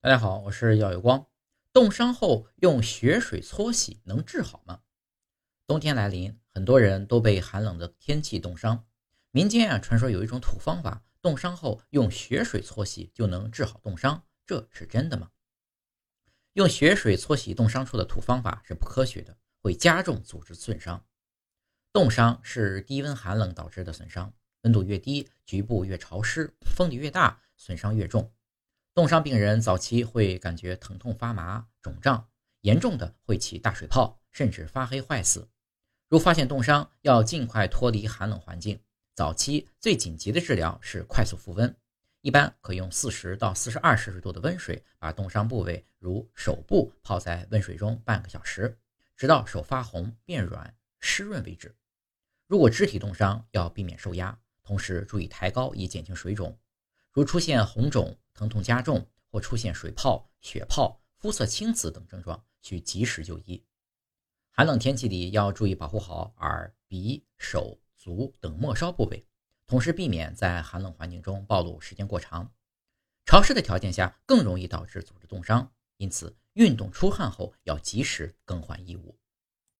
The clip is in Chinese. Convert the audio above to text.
大家好，我是耀有光。冻伤后用血水搓洗能治好吗？冬天来临，很多人都被寒冷的天气冻伤。民间啊传说有一种土方法，冻伤后用血水搓洗就能治好冻伤，这是真的吗？用血水搓洗冻伤处的土方法是不科学的，会加重组织损伤。冻伤是低温寒冷导致的损伤，温度越低，局部越潮湿，风力越大，损伤越重。冻伤病人早期会感觉疼痛、发麻、肿胀，严重的会起大水泡，甚至发黑坏死。如发现冻伤，要尽快脱离寒冷环境。早期最紧急的治疗是快速复温，一般可用四十到四十二摄氏度的温水把冻伤部位，如手部泡在温水中半个小时，直到手发红、变软、湿润为止。如果肢体冻伤，要避免受压，同时注意抬高以减轻水肿。如出现红肿。疼痛加重或出现水泡、血泡、肤色青紫等症状，需及时就医。寒冷天气里要注意保护好耳、鼻、手、足等末梢部位，同时避免在寒冷环境中暴露时间过长。潮湿的条件下更容易导致组织冻伤，因此运动出汗后要及时更换衣物。